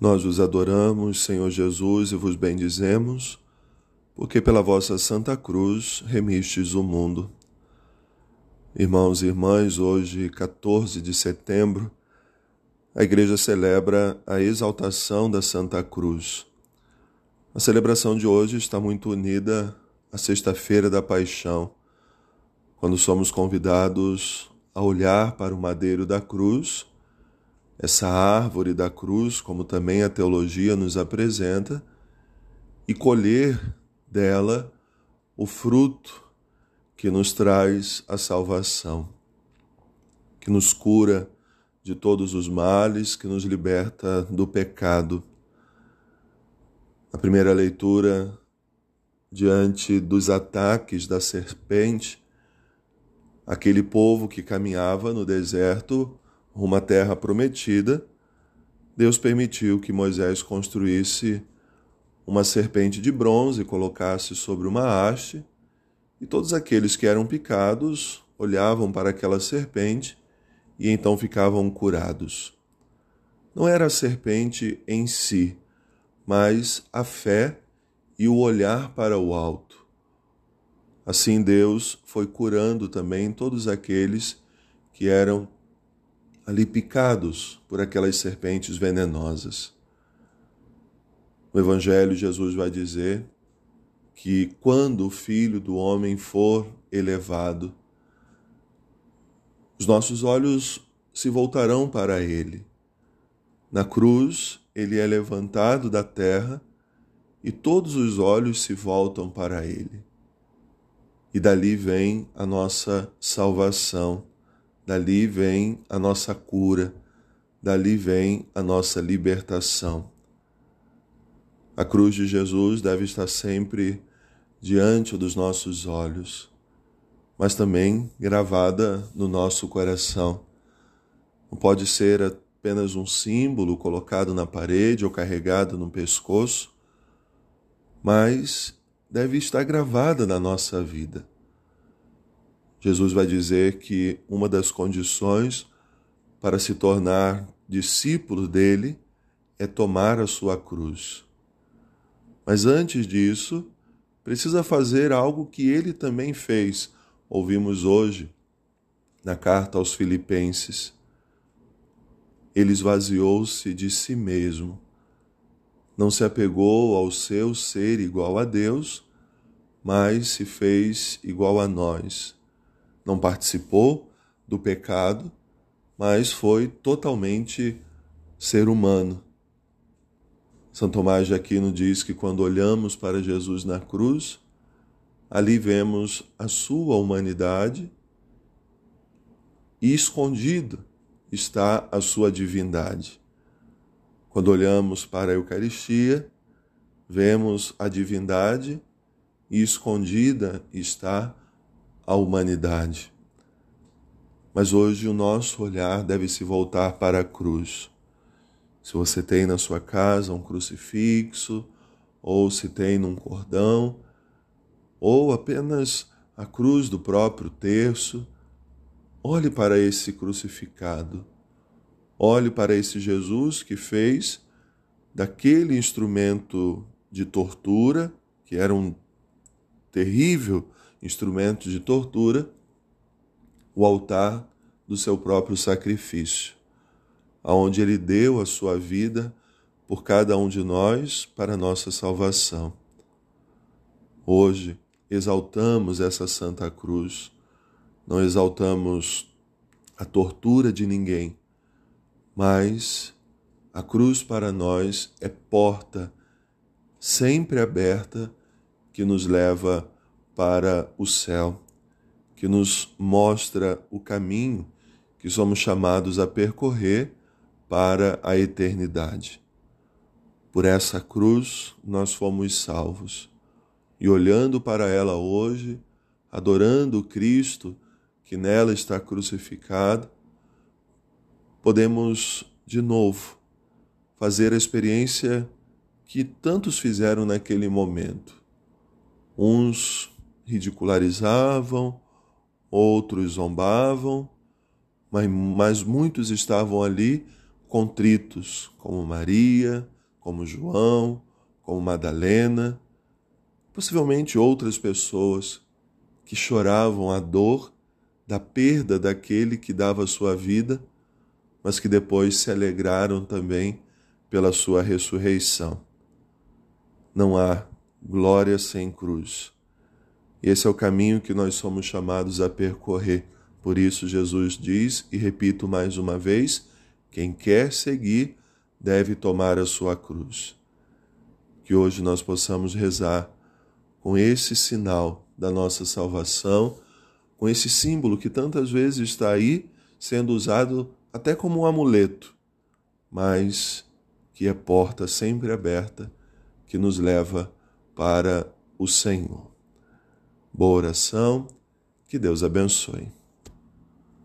Nós os adoramos, Senhor Jesus, e vos bendizemos, porque pela vossa Santa Cruz remistes o mundo. Irmãos e irmãs, hoje, 14 de setembro, a Igreja celebra a exaltação da Santa Cruz. A celebração de hoje está muito unida à Sexta-feira da Paixão, quando somos convidados a olhar para o madeiro da cruz essa árvore da cruz, como também a teologia nos apresenta, e colher dela o fruto que nos traz a salvação, que nos cura de todos os males, que nos liberta do pecado. A primeira leitura, diante dos ataques da serpente, aquele povo que caminhava no deserto rumo à terra prometida, Deus permitiu que Moisés construísse uma serpente de bronze colocasse sobre uma haste, e todos aqueles que eram picados olhavam para aquela serpente e então ficavam curados. Não era a serpente em si, mas a fé e o olhar para o alto. Assim Deus foi curando também todos aqueles que eram ali picados por aquelas serpentes venenosas. No Evangelho, Jesus vai dizer que quando o Filho do Homem for elevado, os nossos olhos se voltarão para ele. Na cruz, ele é levantado da terra e todos os olhos se voltam para ele. E dali vem a nossa salvação dali vem a nossa cura, dali vem a nossa libertação. A cruz de Jesus deve estar sempre diante dos nossos olhos, mas também gravada no nosso coração. Não pode ser apenas um símbolo colocado na parede ou carregado no pescoço, mas deve estar gravada na nossa vida. Jesus vai dizer que uma das condições para se tornar discípulo dele é tomar a sua cruz. Mas antes disso, precisa fazer algo que ele também fez. Ouvimos hoje na carta aos Filipenses. Ele esvaziou-se de si mesmo, não se apegou ao seu ser igual a Deus, mas se fez igual a nós não participou do pecado, mas foi totalmente ser humano. São Tomás de Aquino diz que quando olhamos para Jesus na cruz, ali vemos a sua humanidade e escondido está a sua divindade. Quando olhamos para a Eucaristia, vemos a divindade e escondida está a humanidade. Mas hoje o nosso olhar deve se voltar para a cruz. Se você tem na sua casa um crucifixo, ou se tem num cordão, ou apenas a cruz do próprio terço, olhe para esse crucificado. Olhe para esse Jesus que fez daquele instrumento de tortura, que era um terrível instrumentos de tortura, o altar do seu próprio sacrifício, aonde ele deu a sua vida por cada um de nós para nossa salvação. Hoje exaltamos essa Santa Cruz, não exaltamos a tortura de ninguém, mas a cruz para nós é porta sempre aberta que nos leva para o céu, que nos mostra o caminho que somos chamados a percorrer para a eternidade. Por essa cruz nós fomos salvos. E olhando para ela hoje, adorando o Cristo que nela está crucificado, podemos de novo fazer a experiência que tantos fizeram naquele momento. Uns ridicularizavam, outros zombavam, mas, mas muitos estavam ali contritos, como Maria, como João, como Madalena, possivelmente outras pessoas que choravam a dor da perda daquele que dava sua vida, mas que depois se alegraram também pela sua ressurreição. Não há glória sem cruz. Esse é o caminho que nós somos chamados a percorrer. Por isso, Jesus diz, e repito mais uma vez: quem quer seguir deve tomar a sua cruz. Que hoje nós possamos rezar com esse sinal da nossa salvação, com esse símbolo que tantas vezes está aí sendo usado até como um amuleto, mas que é porta sempre aberta que nos leva para o Senhor. Boa oração, que Deus abençoe.